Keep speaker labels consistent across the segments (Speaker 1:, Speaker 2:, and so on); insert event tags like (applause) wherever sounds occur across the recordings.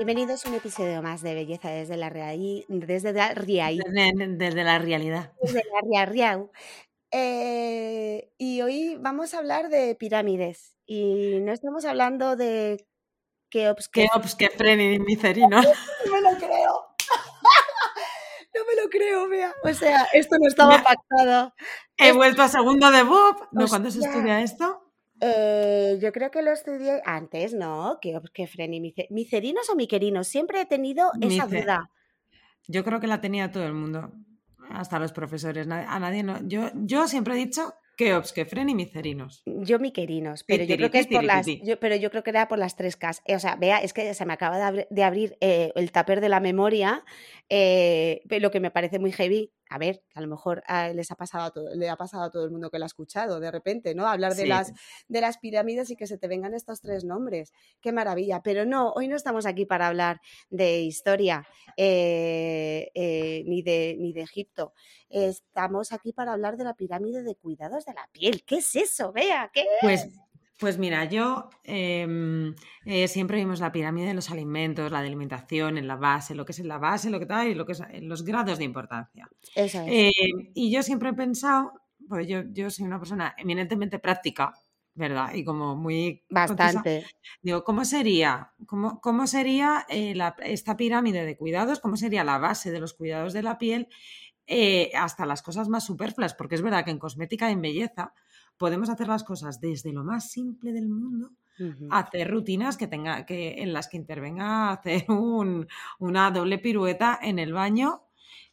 Speaker 1: Bienvenidos a un episodio más de Belleza desde la, reali- desde la, riai-
Speaker 2: Desde, desde la realidad.
Speaker 1: desde la ria- riau. Eh, y hoy vamos a hablar de pirámides. Y no estamos hablando de Keops,
Speaker 2: Que ops, que y micerino. (laughs)
Speaker 1: No me lo creo. (laughs) No me lo creo, vea. O sea, esto no estaba pactado.
Speaker 2: He vuelto a segundo de Bob. ¿No? ¿Cuándo se estudia esto?
Speaker 1: Eh, yo creo que lo estudié antes, ¿no? Que, que Fren y mice- micerinos o miquerinos. Siempre he tenido esa
Speaker 2: Mice-
Speaker 1: duda.
Speaker 2: Yo creo que la tenía todo el mundo. Hasta los profesores. A nadie no. Yo, yo siempre he dicho que ops, que fren y micerinos.
Speaker 1: Yo miquerinos, pero yo creo que es por las, yo- pero yo creo que era por las tres Ks. Eh, O sea, vea, es que se me acaba de, abri- de abrir eh, el tupper de la memoria, eh, lo que me parece muy heavy. A ver, que a lo mejor ah, les ha pasado a todo, le ha pasado a todo el mundo que lo ha escuchado de repente, ¿no? Hablar de
Speaker 2: Sí.
Speaker 1: las de las pirámides y que se te vengan estos tres nombres. Qué maravilla. Pero no, hoy no estamos aquí para hablar de historia eh, eh, ni, de, ni de Egipto. Estamos aquí para hablar de la pirámide de cuidados de la piel. ¿Qué es eso? Vea, ¿qué
Speaker 2: Pues, pues mira, yo em, eh, siempre vimos la pirámide de los alimentos, la de alimentación, en la base, lo que es en la base, lo que tal, y lo que es en los grados de importancia.
Speaker 1: Eso es.
Speaker 2: Eh, y yo siempre he pensado, pues yo, yo soy una persona eminentemente práctica, ¿verdad? Y como muy...
Speaker 1: Bastante.
Speaker 2: Digo, ¿cómo sería, cómo, cómo sería eh, la- esta pirámide de cuidados? ¿Cómo sería la base de los cuidados de la piel? hasta las cosas más superfluas, porque es verdad que en cosmética y en belleza podemos hacer las cosas desde lo más simple del mundo hacer rutinas que tenga, que, en las que intervenga hacer un- una doble pirueta en el baño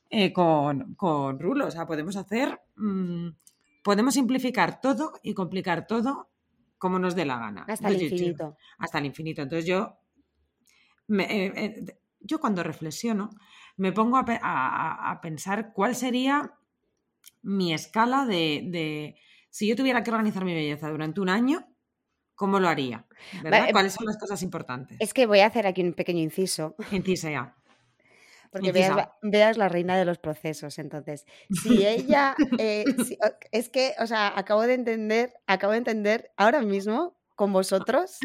Speaker 2: eh, con, con rulo. O sea, podemos hacer, mm, podemos simplificar todo y complicar todo como nos dé la gana.
Speaker 1: Hasta el
Speaker 2: yo-
Speaker 1: infinito.
Speaker 2: hasta el infinito. Entonces yo, me- eh, eh, yo cuando reflexiono me pongo a, a- a- a pensar cuál sería mi escala de, de- si yo tuviera que organizar mi belleza durante un año, ¿cómo lo haría? ¿Verdad?
Speaker 1: eh,
Speaker 2: ¿Cuáles son las cosas importantes?
Speaker 1: Es que voy a hacer aquí un pequeño inciso,
Speaker 2: Incisa ya.
Speaker 1: porque veas, la reina de los procesos. Entonces, si (laughs) ella, eh, si- es que, o sea, acabo de entender, acabo de entender ahora mismo con vosotros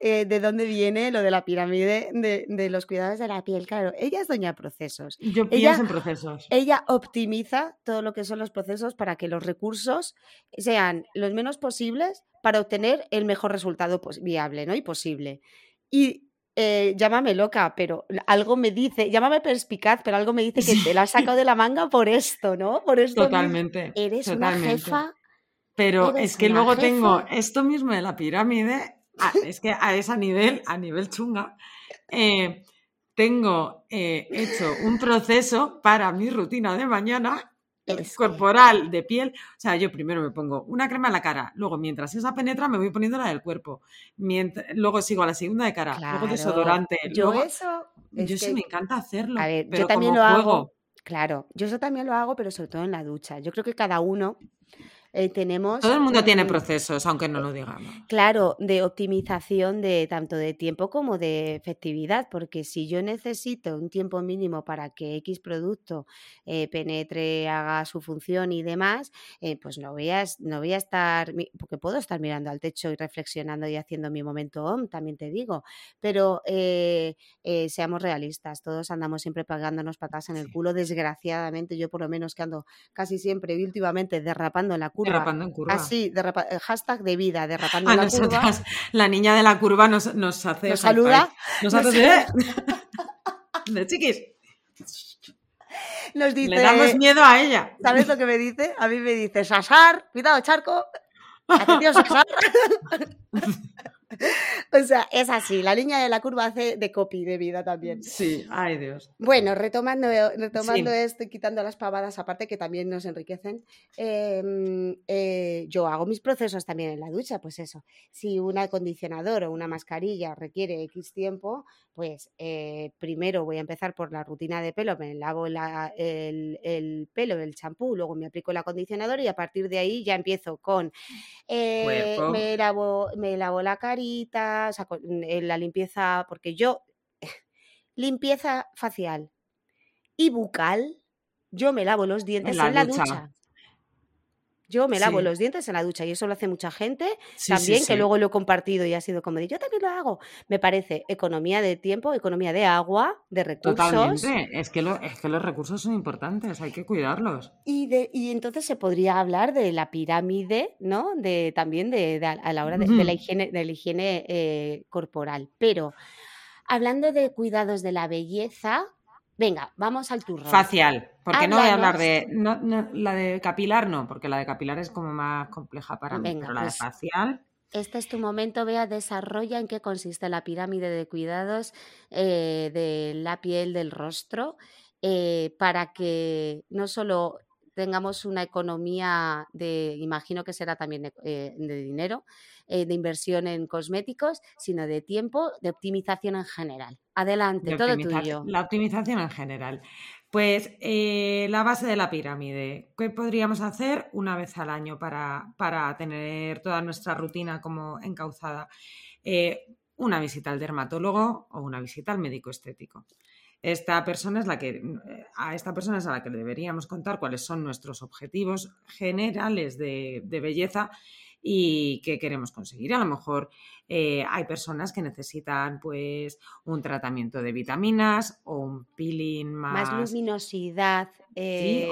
Speaker 1: eh, de dónde viene lo de la pirámide de, de los cuidados de la piel. Claro, ella es doña procesos.
Speaker 2: Yo
Speaker 1: Ella-
Speaker 2: pienso en procesos.
Speaker 1: Ella optimiza todo lo que son los procesos para que los recursos sean los menos posibles para obtener el mejor resultado viable ¿no? y posible. Y eh, llámame loca, pero algo me dice, llámame perspicaz, pero algo me dice que te la has (laughs) sacado de la manga por esto, ¿no? Por esto. mismo.
Speaker 2: Totalmente.
Speaker 1: Eres
Speaker 2: totalmente.
Speaker 1: una jefa.
Speaker 2: Pero es que luego
Speaker 1: jefa.
Speaker 2: tengo esto mismo de la pirámide, a- (laughs) es que a ese nivel, a nivel chunga, eh, tengo eh, hecho un proceso para mi rutina de mañana
Speaker 1: Es-
Speaker 2: corporal, de piel. O sea, yo primero me pongo una crema en la cara, luego mientras esa penetra me voy poniendo la del cuerpo, mient- luego sigo a la segunda de cara, luego
Speaker 1: Claro,
Speaker 2: desodorante.
Speaker 1: Yo
Speaker 2: luego-
Speaker 1: eso. es
Speaker 2: yo sí me encanta hacerlo,
Speaker 1: A ver, yo
Speaker 2: pero
Speaker 1: también
Speaker 2: como
Speaker 1: lo
Speaker 2: juego.
Speaker 1: hago. Claro, yo eso también lo hago, pero sobre todo en la ducha. Yo creo que cada uno eh, tenemos.
Speaker 2: Todo el mundo tiene procesos, aunque no lo digamos.
Speaker 1: Claro, de optimización de tanto de tiempo como de efectividad, porque si yo necesito un tiempo mínimo para que X producto eh, penetre, haga su función y demás, eh, pues no voy, a, no voy a estar, porque puedo estar mirando al techo y reflexionando y haciendo mi momento OM, también te digo, pero seamos realistas, todos andamos siempre pagándonos patas en el
Speaker 2: Sí.
Speaker 1: culo, desgraciadamente, yo por lo menos que ando casi siempre y últimamente derrapando en la curva.
Speaker 2: Derrapando en curva.
Speaker 1: Así, derrapa- eh, hashtag de vida, derrapando
Speaker 2: A
Speaker 1: en la curva.
Speaker 2: nosotras, la niña de la curva nos, nos hace.
Speaker 1: Nos saluda.
Speaker 2: Nos
Speaker 1: nos
Speaker 2: hace de, (laughs) de chiquis.
Speaker 1: Nos dice,
Speaker 2: Le damos miedo a ella.
Speaker 1: ¿sabes lo que me dice? A mí me dice, Sasar, cuidado, charco. Atención, Sasar. (laughs) (laughs) o sea, es así, la línea de la curva hace de copy de vida también.
Speaker 2: Sí, ay Dios.
Speaker 1: Bueno, retomando, retomando esto y quitando las pavadas, aparte que también nos enriquecen, em, eh, yo hago mis procesos también en la ducha, pues eso, si un acondicionador o una mascarilla requiere X tiempo, pues eh, primero voy a empezar por la rutina de pelo, me lavo el, el, pelo, el champú, luego me aplico el acondicionador y a partir de ahí ya empiezo con, eh, me, lavo, me lavo la o sea, mm, la limpieza, porque yo, (laughs) limpieza facial y bucal, yo me lavo los dientes en la, ducha. Yo me lavo los dientes en la ducha y eso lo hace mucha gente también, que luego lo he compartido y ha sido como de yo también lo hago. Me parece economía de tiempo, economía de agua, de recursos.
Speaker 2: Totalmente, es que, es que los recursos son importantes, hay que cuidarlos.
Speaker 1: Y, de, y entonces se podría hablar de la pirámide, ¿no? De, también de, a la hora de, la higiene, de la higiene eh, corporal. Pero hablando de cuidados de la belleza, Venga, vamos al turno.
Speaker 2: Facial, porque no voy a hablar de. la de capilar no, porque la de capilar es como más compleja para mí, pero la de pues facial.
Speaker 1: Este es tu momento, vea, desarrolla en qué consiste la pirámide de cuidados eh, de la piel del rostro eh, para que no solo tengamos una economía de, imagino que será también de, eh, dinero, eh, de inversión en cosméticos, sino de tiempo, de optimización en general. Adelante, todo tuyo.
Speaker 2: La optimización en general. Pues eh, la base de la pirámide. ¿Qué podríamos hacer una vez al año para, para tener toda nuestra rutina como encauzada? una visita al dermatólogo o una visita al médico estético. Esta persona es la que, eh, a esta persona es a la que deberíamos contar cuáles son nuestros objetivos generales de, belleza y qué queremos conseguir. A lo mejor eh, hay personas que necesitan pues un tratamiento de vitaminas o un peeling más...
Speaker 1: Más luminosidad.
Speaker 2: Sí, eh,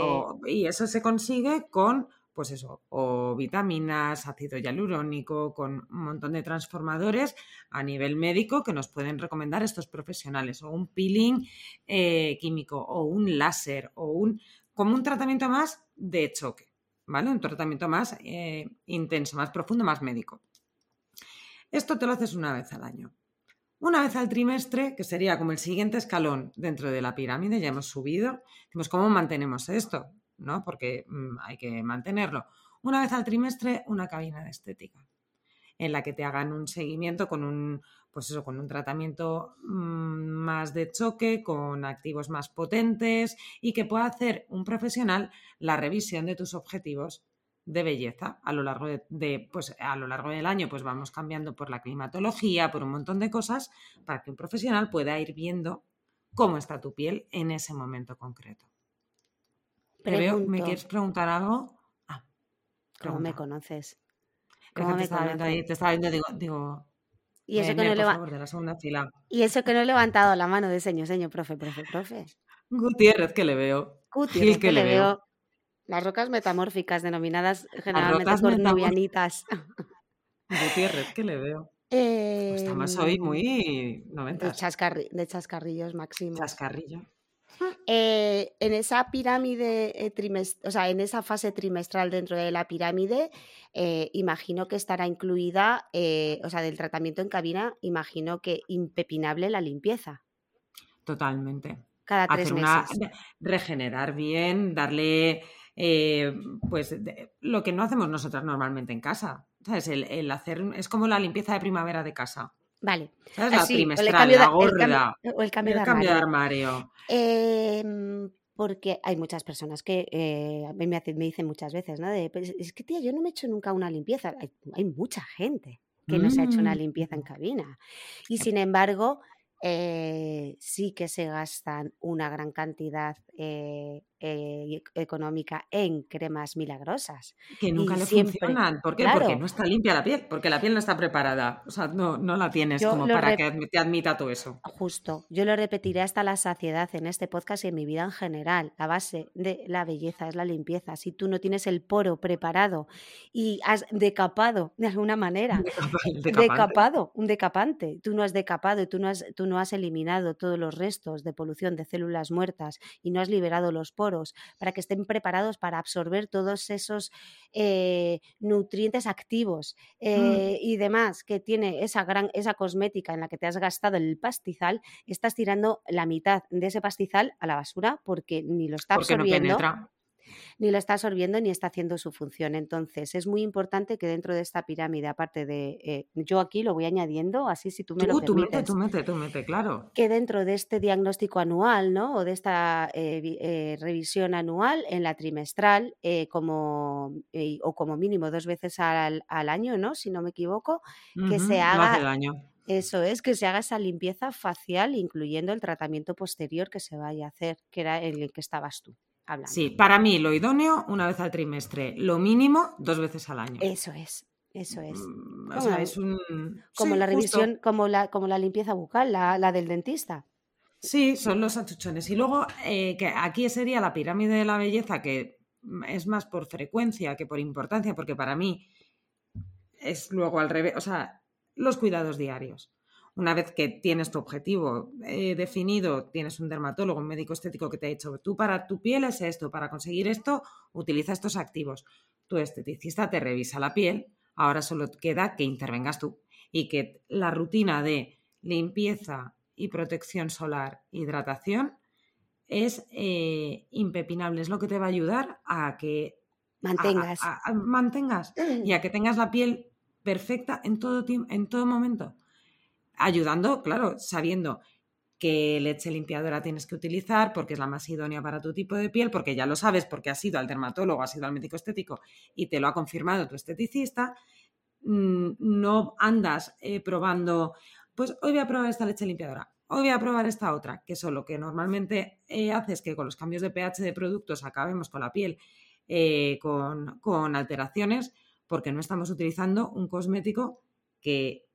Speaker 2: y eso se consigue con pues eso, o vitaminas, ácido hialurónico, con un montón de transformadores a nivel médico que nos pueden recomendar estos profesionales, o un peeling eh, químico, o un láser, o un, como un tratamiento más de choque, ¿vale? Un tratamiento más eh, intenso, más profundo, más médico. Esto te lo haces una vez al año. Una vez al trimestre, que sería como el siguiente escalón dentro de la pirámide, ya hemos subido, decimos, ¿cómo mantenemos esto? ¿No? Porque mm, hay que mantenerlo. Una vez al trimestre, una cabina de estética, en la que te hagan un seguimiento con un, pues eso, con un tratamiento mm, más de choque, con activos más potentes y que pueda hacer un profesional la revisión de tus objetivos de belleza a lo largo de, pues a lo largo del año pues vamos cambiando por la climatología por un montón de cosas para que un profesional pueda ir viendo cómo está tu piel en ese momento concreto ¿me quieres preguntar algo?
Speaker 1: Ah, ¿Cómo me conoces?
Speaker 2: ¿Cómo me te, estaba viendo ahí, te estaba viendo, digo, digo
Speaker 1: y eso, que no
Speaker 2: de la segunda fila.
Speaker 1: y eso que no he levantado la mano de señor, señor, profe, profe, profe.
Speaker 2: Gutiérrez que le veo.
Speaker 1: Gutiérrez que, le veo. Las rocas metamórficas, denominadas generalmente cornovianitas.
Speaker 2: Gutiérrez que le veo. Eh, (laughs) pues más hoy muy 90.
Speaker 1: De, de chascarrillos máximos.
Speaker 2: Chascarrillo.
Speaker 1: Eh, en esa pirámide eh, trimestral, o sea, en esa fase trimestral dentro de la pirámide, eh, imagino que estará incluida, o sea, del tratamiento en cabina, imagino que impepinable la limpieza.
Speaker 2: Totalmente.
Speaker 1: Cada tres meses.
Speaker 2: regenerar bien, darle, pues, lo que no hacemos nosotras normalmente en casa. ¿Sabes? El, hacer, es como la limpieza de primavera de casa.
Speaker 1: Vale.
Speaker 2: ¿Sabes? La trimestral, la gorda.
Speaker 1: o el cambio,
Speaker 2: de armario.
Speaker 1: Em, porque hay muchas personas que eh, me, me, dicen muchas veces, ¿no? De, pues, es que, tía, yo no me he hecho nunca una limpieza. Hay, mucha gente que no se ha hecho una mm. limpieza en cabina. Y sin embargo, eh, sí que se gastan una gran cantidad eh, eh, económica en cremas milagrosas.
Speaker 2: Que nunca le funcionan. ¿Por qué? Porque no está limpia la piel, porque la piel no está preparada. O sea, no, no la tienes como para que te admita todo eso.
Speaker 1: Justo. Yo lo repetiré hasta la saciedad en este podcast y en mi vida en general. La base de la belleza es la limpieza. Si tú no tienes el poro preparado y has decapado de alguna manera, decapado, un decapante, tú no has decapado y tú no has, tú no has eliminado todos los restos de polución de células muertas y no has liberado los poros para que estén preparados para absorber todos esos eh, nutrientes activos mm. eh, y demás que tiene esa gran, esa cosmética en la que te has gastado el pastizal, estás tirando la mitad de ese pastizal a la basura porque ni lo está absorbiendo ni lo está absorbiendo ni está haciendo su función. Entonces, es muy importante que dentro de esta pirámide, aparte de, eh, yo aquí lo voy añadiendo, así si tú me lo
Speaker 2: permites. Tú
Speaker 1: mete,
Speaker 2: tú mete, tú mete, claro.
Speaker 1: Que dentro de este diagnóstico anual, ¿no? O de esta eh, eh, revisión anual, en la trimestral, como, o como mínimo dos veces al, año, ¿no? Si no me equivoco, que se haga... Eso es, que se haga esa limpieza facial, incluyendo el tratamiento posterior que se vaya a hacer, que era en el que estabas tú.
Speaker 2: Sí, para mí lo idóneo una vez al trimestre, lo mínimo dos veces al año.
Speaker 1: Eso es, eso es.
Speaker 2: Mm, o sea, es un...
Speaker 1: Como la revisión, como la, como la limpieza bucal, la, del dentista.
Speaker 2: Sí, son los achuchones. Y luego, eh, que aquí sería la pirámide de la belleza, que es más por frecuencia que por importancia, porque para mí es luego al revés, o sea, los cuidados diarios una vez que tienes tu objetivo eh, definido, tienes un dermatólogo, un médico estético que te ha dicho, tú para tu piel es esto, para conseguir esto, utiliza estos activos. Tu esteticista te revisa la piel, ahora solo queda que intervengas tú y que la rutina de limpieza y protección solar, hidratación, es eh, impepinable, es lo que te va a ayudar a que
Speaker 1: mantengas,
Speaker 2: mantengas y a que tengas la piel perfecta en todo, en todo momento ayudando, claro, sabiendo qué leche limpiadora tienes que utilizar, porque es la más idónea para tu tipo de piel, porque ya lo sabes, porque has ido al dermatólogo, has ido al médico estético y te lo ha confirmado tu esteticista, mm, no andas eh, probando, pues hoy voy a probar esta leche limpiadora, hoy voy a probar esta otra, que eso lo que normalmente eh, hace es que con los cambios de pH de productos acabemos con la piel eh, con, con alteraciones, porque no estamos utilizando un cosmético que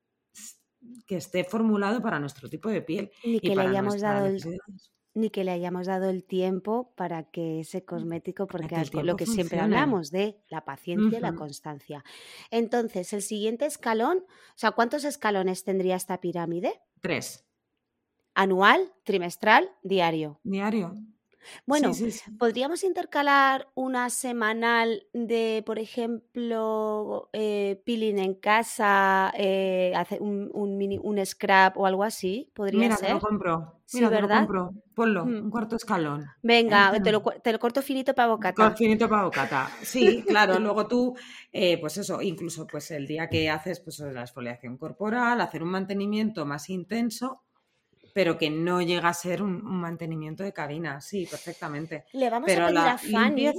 Speaker 2: que esté formulado para nuestro tipo de piel.
Speaker 1: Ni que, le hayamos dado el, ni que le hayamos dado el tiempo para que ese mm, cosmético, porque es lo que siempre hablamos de la paciencia y la constancia. Entonces, el siguiente escalón, o sea, ¿cuántos escalones tendría esta pirámide?
Speaker 2: Tres.
Speaker 1: Anual, trimestral, diario.
Speaker 2: Diario.
Speaker 1: Bueno, podríamos intercalar una semanal de, por ejemplo, eh, peeling en casa, eh, hacer un, un, mini, un scrap o algo así. ¿Podría
Speaker 2: Mira,
Speaker 1: ser?
Speaker 2: te lo compro. Mira, te lo compro. Ponlo, mm. un cuarto escalón.
Speaker 1: Venga, te lo, te lo, corto finito para bocata.
Speaker 2: Finito para bocata. Sí, claro. (laughs) Luego tú, eh, pues eso, incluso pues el día que haces pues la exfoliación corporal, hacer un mantenimiento más intenso pero que no llega a ser un, mantenimiento de cabina, sí, perfectamente.
Speaker 1: Le vamos
Speaker 2: a
Speaker 1: pedir a Fanny.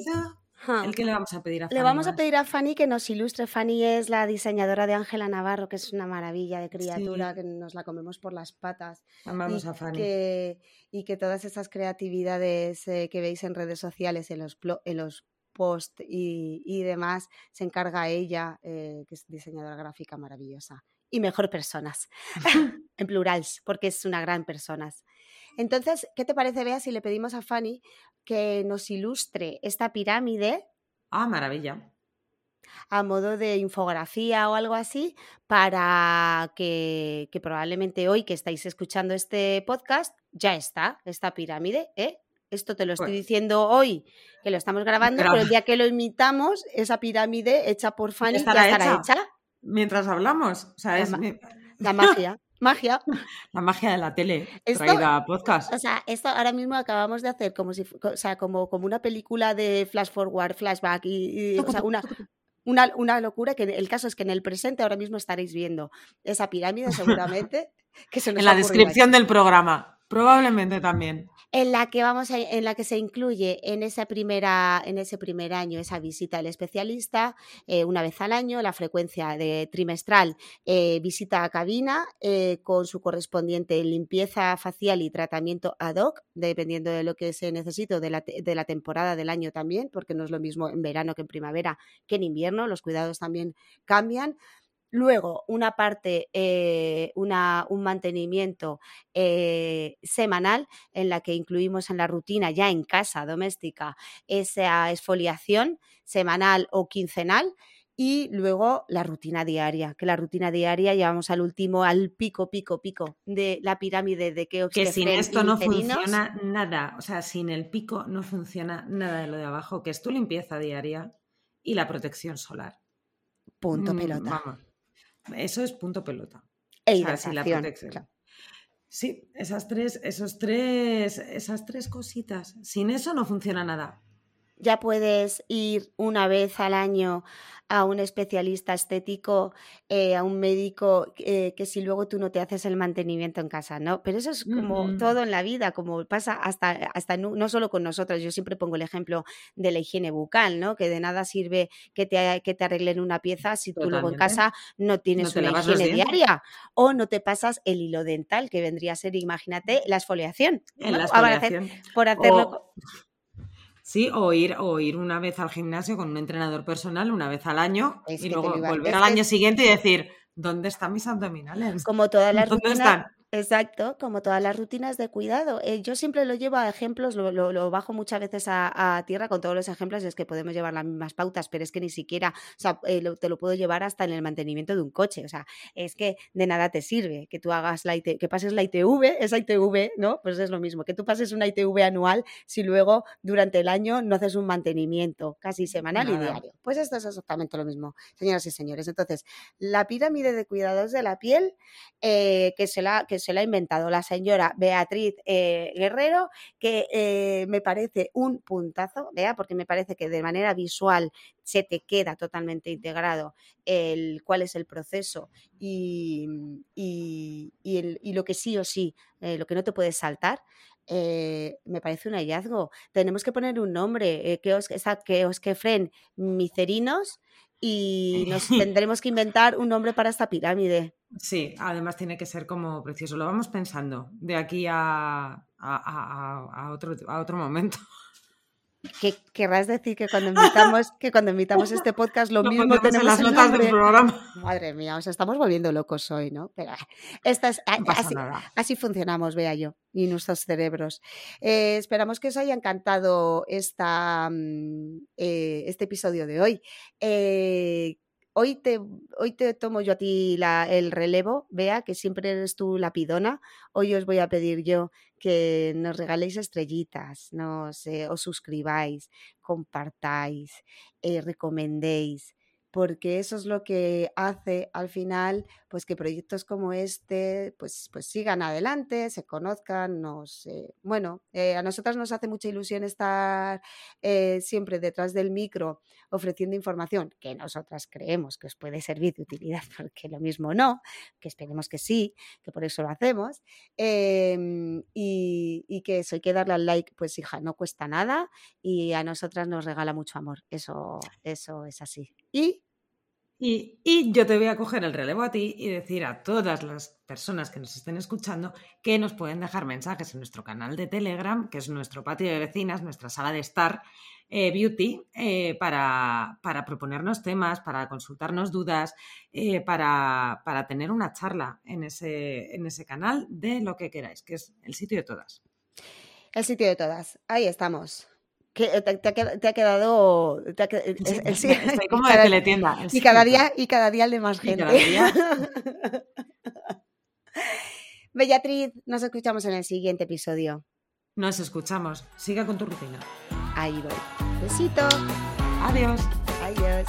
Speaker 2: ¿El que le vamos a pedir a Fanny?
Speaker 1: Le vamos a pedir a Fanny que nos ilustre. Fanny es la diseñadora de Ángela Navarro, que es una maravilla de criatura, que nos la comemos por las patas.
Speaker 2: Amamos a Fanny.
Speaker 1: Que, y que todas esas creatividades eh, que veis en redes sociales, en los, en los posts y, demás, se encarga ella, eh, que es diseñadora gráfica maravillosa y mejor personas, (laughs) (laughs) en plurals, porque es una gran persona. Entonces, ¿qué te parece, Bea, si le pedimos a Fanny que nos ilustre esta pirámide?
Speaker 2: Ah, maravilla.
Speaker 1: A modo de infografía o algo así, para que, probablemente hoy que estáis escuchando este podcast, ya está esta pirámide, ¿eh? Esto te lo estoy pues diciendo hoy, que lo estamos grabando, pero el día que lo imitamos, esa pirámide hecha por Fanny ya estará hecha
Speaker 2: mientras hablamos. O sea,
Speaker 1: la,
Speaker 2: es
Speaker 1: la (laughs) magia. Magia.
Speaker 2: La magia de la tele traída a podcast.
Speaker 1: O sea, esto ahora mismo acabamos de hacer como si o sea, como, como una película de flash forward, flashback y, o sea, una, una, una, locura que el caso es que en el presente ahora mismo estaréis viendo esa pirámide seguramente (laughs) que se
Speaker 2: En la descripción del programa, probablemente también.
Speaker 1: En la que vamos en la que se incluye en esa primera en ese primer año esa visita al especialista eh, una vez al año la frecuencia de trimestral eh, visita a cabina eh, con su correspondiente limpieza facial y tratamiento ad hoc dependiendo de lo que se necesite de la, de la temporada del año también porque no es lo mismo en verano que en primavera que en invierno los cuidados también cambian Luego, una parte, eh, una, un mantenimiento eh, semanal en la que incluimos en la rutina ya en casa doméstica esa exfoliación semanal o quincenal Y luego la rutina diaria, que la rutina diaria llevamos al último, al pico, pico, pico de la pirámide de que
Speaker 2: Que sin esto no funciona nada, o sea, sin el pico no funciona nada de lo de abajo, que es tu limpieza diaria y la protección solar.
Speaker 1: Punto mm, pelota. Vamos,
Speaker 2: eso es punto pelota.
Speaker 1: E la protección.
Speaker 2: Sí, esas tres, esos tres, esas tres cositas. Sin eso no funciona nada
Speaker 1: ya puedes ir una vez al año a un especialista estético, eh, a un médico, eh, que si luego tú no te haces el mantenimiento en casa, ¿no? Pero eso es como todo en la vida, como pasa hasta, hasta no, solo con nosotros. Yo siempre pongo el ejemplo de la higiene bucal, ¿no? Que de nada sirve que te, que te arreglen una pieza si tú luego en casa no tienes una higiene diaria o no te pasas el hilo dental, que vendría a ser, imagínate, la exfoliación.
Speaker 2: la
Speaker 1: por hacerlo...
Speaker 2: Sí, o ir, o ir una vez al gimnasio con un entrenador personal una vez al año y luego volver al año siguiente y decir, ¿dónde están mis abdominales?
Speaker 1: Como todas (laughs) las ¿Dónde están? Exacto, como todas las rutinas de cuidado. Eh, yo siempre lo llevo a ejemplos, lo, bajo muchas veces a, tierra con todos los ejemplos, es que podemos llevar las mismas pautas, pero es que ni siquiera, o sea, eh, te lo puedo llevar hasta en el mantenimiento de un coche, o sea, es que de nada te sirve que tú hagas la que pases la ITV, esa ITV, ¿no? Pues es lo mismo, que tú pases una ITV anual si luego durante el año no haces un mantenimiento casi semanal y diario. Pues esto es exactamente lo mismo, señoras y señores. Entonces, la pirámide de cuidados de la piel, eh, que se la... Que se la ha inventado la señora Beatriz eh, Guerrero, que eh, me parece un puntazo, vea, porque me parece que de manera visual se te queda totalmente integrado el cuál es el proceso y, lo que sí o sí, eh, lo que no te puedes saltar. me parece un hallazgo. Tenemos que poner un nombre, que os, que os que fren micerinos y nos (laughs) tendremos que inventar un nombre para esta pirámide.
Speaker 2: Sí, además tiene que ser como precioso. Lo vamos pensando de aquí a, otro, a otro momento.
Speaker 1: ¿Qué querrás decir que cuando invitamos, que cuando invitamos este podcast lo mismo tenemos
Speaker 2: las notas del programa?
Speaker 1: Madre mía, os estamos volviendo locos hoy, ¿no? Pero ah, esta es, así, funcionamos, vea yo, y nuestros cerebros. Eh, esperamos que os haya encantado esta, mm, eh, este episodio de hoy. Eh, hoy te, hoy te tomo yo a ti el relevo, vea que siempre eres tú la pidona. Hoy os voy a pedir yo que nos regaléis estrellitas, nos, os suscribáis, compartáis, eh, recomendéis porque eso es lo que hace al final pues que proyectos como este pues, pues sigan adelante, se conozcan, nos bueno, eh, a nosotras nos hace mucha ilusión estar eh, siempre detrás del micro ofreciendo información que nosotras creemos que os puede servir de utilidad, (laughs) porque lo mismo no, que esperemos que sí, que por eso lo hacemos, em, y, y, que eso hay que darle al like, pues hija, no cuesta nada y a nosotras nos regala mucho amor, eso, eso es así. Y
Speaker 2: y, yo te voy a coger el relevo a ti y decir a todas las personas que nos estén escuchando que nos pueden dejar mensajes en nuestro canal de Telegram, que es nuestro patio de vecinas, nuestra sala de Star eh, Beauty, eh, para, proponernos temas, para consultarnos dudas, eh, para, tener una charla en ese, en ese canal de lo que queráis, que es el sitio de todas.
Speaker 1: El sitio de todas, ahí estamos que eh, te, ha quedado
Speaker 2: estoy como (laughs) de teletienda
Speaker 1: y cada día y cada día el de más gente. (laughs) Bellatriz nos escuchamos en el siguiente episodio.
Speaker 2: Nos escuchamos. Siga con tu rutina.
Speaker 1: Ahí voy. Besito.
Speaker 2: Adiós.
Speaker 1: Adiós